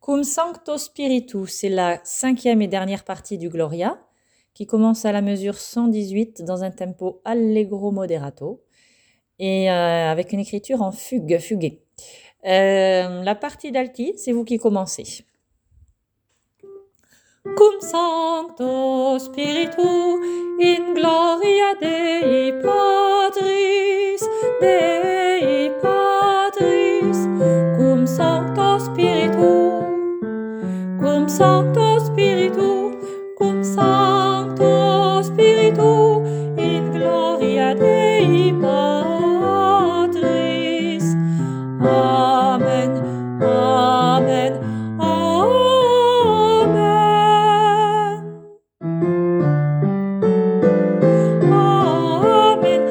Cum Sancto Spiritu, c'est la cinquième et dernière partie du Gloria, qui commence à la mesure 118 dans un tempo allegro moderato et euh, avec une écriture en fugue, fuguée. Euh, la partie d'alti, c'est vous qui commencez. Cum Sancto Spiritu in gloria Dei Patris, Dei Sancto Spiritu, cum Sancto Spiritu, in gloria Dei Patris. Amen, Amen. Amen, Amen.